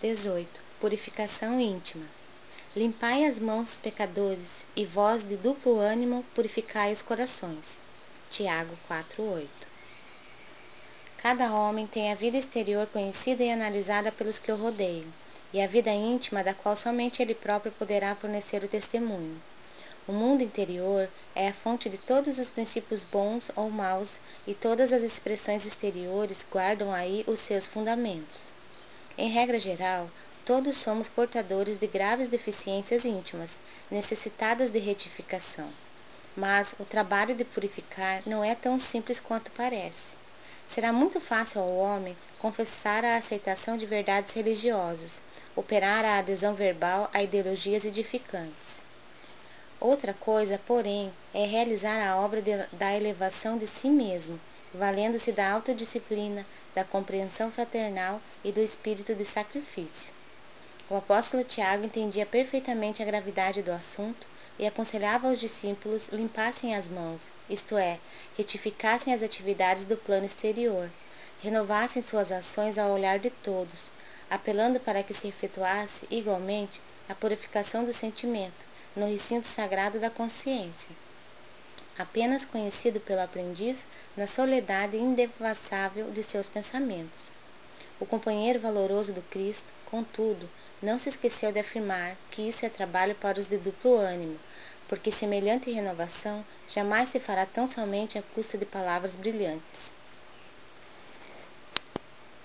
18. Purificação íntima. Limpai as mãos, pecadores, e vós de duplo ânimo purificai os corações. Tiago 4:8. Cada homem tem a vida exterior conhecida e analisada pelos que o rodeiam, e a vida íntima da qual somente ele próprio poderá fornecer o testemunho. O mundo interior é a fonte de todos os princípios bons ou maus, e todas as expressões exteriores guardam aí os seus fundamentos. Em regra geral, todos somos portadores de graves deficiências íntimas, necessitadas de retificação. Mas o trabalho de purificar não é tão simples quanto parece. Será muito fácil ao homem confessar a aceitação de verdades religiosas, operar a adesão verbal a ideologias edificantes. Outra coisa, porém, é realizar a obra de, da elevação de si mesmo, valendo-se da autodisciplina, da compreensão fraternal e do espírito de sacrifício. O apóstolo Tiago entendia perfeitamente a gravidade do assunto e aconselhava aos discípulos limpassem as mãos, isto é, retificassem as atividades do plano exterior, renovassem suas ações ao olhar de todos, apelando para que se efetuasse igualmente a purificação do sentimento no recinto sagrado da consciência apenas conhecido pelo aprendiz na soledade indevassável de seus pensamentos. O companheiro valoroso do Cristo, contudo, não se esqueceu de afirmar que isso é trabalho para os de duplo ânimo, porque semelhante renovação jamais se fará tão somente à custa de palavras brilhantes.